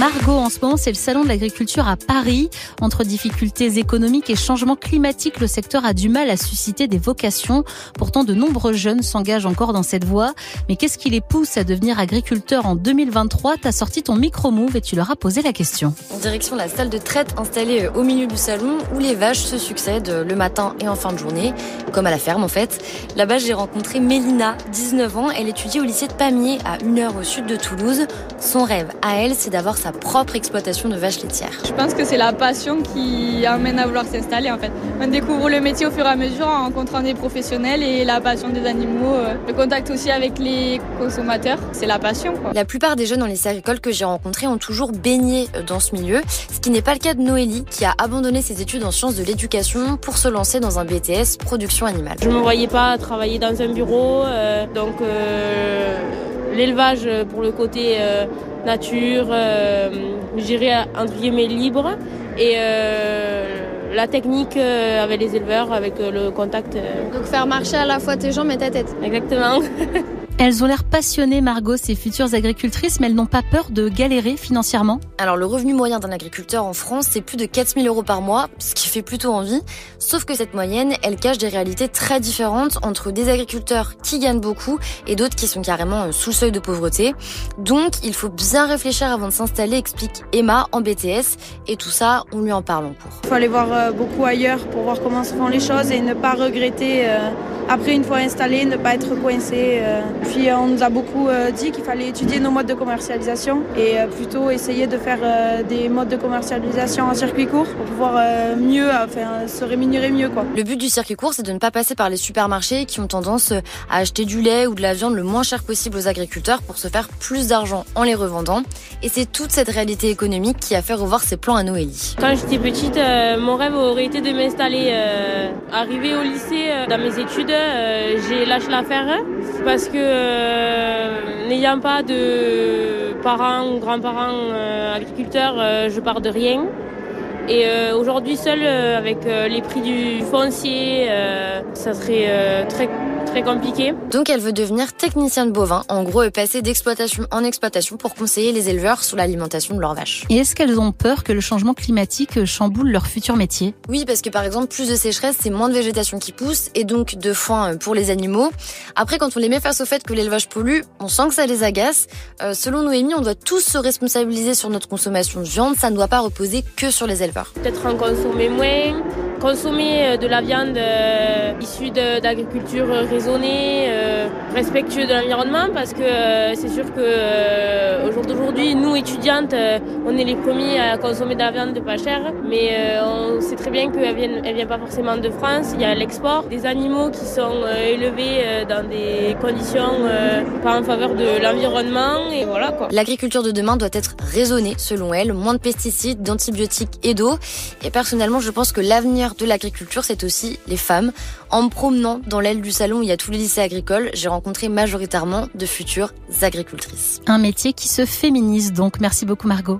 Margot, en ce moment, c'est le salon de l'agriculture à Paris. Entre difficultés économiques et changements climatiques, le secteur a du mal à susciter des vocations. Pourtant, de nombreux jeunes s'engagent encore dans cette voie. Mais qu'est-ce qui les pousse à devenir agriculteurs en 2023 T'as sorti ton micro-move et tu leur as posé la question. En direction de la salle de traite installée au milieu du salon où les vaches se succèdent le matin et en fin de journée, comme à la ferme en fait. Là-bas, j'ai rencontré Mélina, 19 ans. Elle étudie au lycée de Pamiers, à une heure au sud de Toulouse. Son rêve à elle, c'est d'avoir sa propre exploitation de vaches laitières. Je pense que c'est la passion qui amène à vouloir s'installer en fait. On découvre le métier au fur et à mesure en rencontrant des professionnels et la passion des animaux, euh, le contact aussi avec les consommateurs, c'est la passion. Quoi. La plupart des jeunes dans les agricoles que j'ai rencontrés ont toujours baigné euh, dans ce milieu, ce qui n'est pas le cas de Noélie qui a abandonné ses études en sciences de l'éducation pour se lancer dans un BTS production animale. Je me voyais pas travailler dans un bureau, euh, donc euh, l'élevage pour le côté euh, nature, euh, j'irais entre guillemets libre et euh, la technique euh, avec les éleveurs, avec euh, le contact. euh, Donc faire marcher à la fois tes jambes et ta tête. exactement. Elles ont l'air passionnées, Margot, ces futures agricultrices, mais elles n'ont pas peur de galérer financièrement. Alors le revenu moyen d'un agriculteur en France, c'est plus de 4000 euros par mois, ce qui fait plutôt envie. Sauf que cette moyenne, elle cache des réalités très différentes entre des agriculteurs qui gagnent beaucoup et d'autres qui sont carrément euh, sous le seuil de pauvreté. Donc il faut bien réfléchir avant de s'installer, explique Emma en BTS. Et tout ça, on lui en parle en cours. Il faut aller voir euh, beaucoup ailleurs pour voir comment se font les choses et ne pas regretter euh, après une fois installé, ne pas être coincé. euh. Puis euh, on nous a beaucoup euh, dit qu'il fallait étudier nos modes de commercialisation et euh, plutôt essayer de faire euh, des modes de commercialisation en circuit court pour pouvoir euh, mieux, enfin, se rémunérer mieux. Quoi. Le but du circuit court, c'est de ne pas passer par les supermarchés qui ont tendance à acheter du lait ou de la viande le moins cher possible aux agriculteurs pour se faire plus d'argent en les revendant. Et c'est toute cette réalité économique qui a fait revoir ses plans à Noélie. Quand j'étais petite, euh, mon rêve aurait été de m'installer. Euh, arrivé au lycée, euh, dans mes études, euh, j'ai lâché l'affaire parce que euh, n'ayant pas de parents ou grands-parents euh, agriculteurs, euh, je pars de rien. Et aujourd'hui, seul avec les prix du foncier, ça serait très très compliqué. Donc elle veut devenir technicienne bovin, en gros et passer d'exploitation en exploitation pour conseiller les éleveurs sur l'alimentation de leurs vaches. Et est-ce qu'elles ont peur que le changement climatique chamboule leur futur métier? Oui, parce que par exemple, plus de sécheresse, c'est moins de végétation qui pousse et donc de foin euh, pour les animaux. Après, quand on les met face au fait que l'élevage pollue, on sent que ça les agace. Euh, selon Noémie, on doit tous se responsabiliser sur notre consommation de viande, ça ne doit pas reposer que sur les éleveurs. Peut-être en consommer moins, consommer euh, de la viande euh, issue d'agriculture raisonnée, euh, respectueux de l'environnement, parce que c'est sûr que jour d'aujourd'hui, nous étudiantes, euh, on est les premiers à consommer de la viande pas chère, mais euh, on sait très bien qu'elle vient, elle vient pas forcément de France. Il y a l'export des animaux qui sont euh, élevés euh, dans des conditions euh, pas en faveur de l'environnement, et voilà quoi. L'agriculture de demain doit être raisonnée, selon elle, moins de pesticides, d'antibiotiques et d'eau. Et personnellement, je pense que l'avenir de l'agriculture, c'est aussi les femmes. En me promenant dans l'aile du salon où il y a tous les lycées agricoles, j'ai rencontré majoritairement de futures agricultrices. Un métier qui se féminise donc. Merci beaucoup Margot.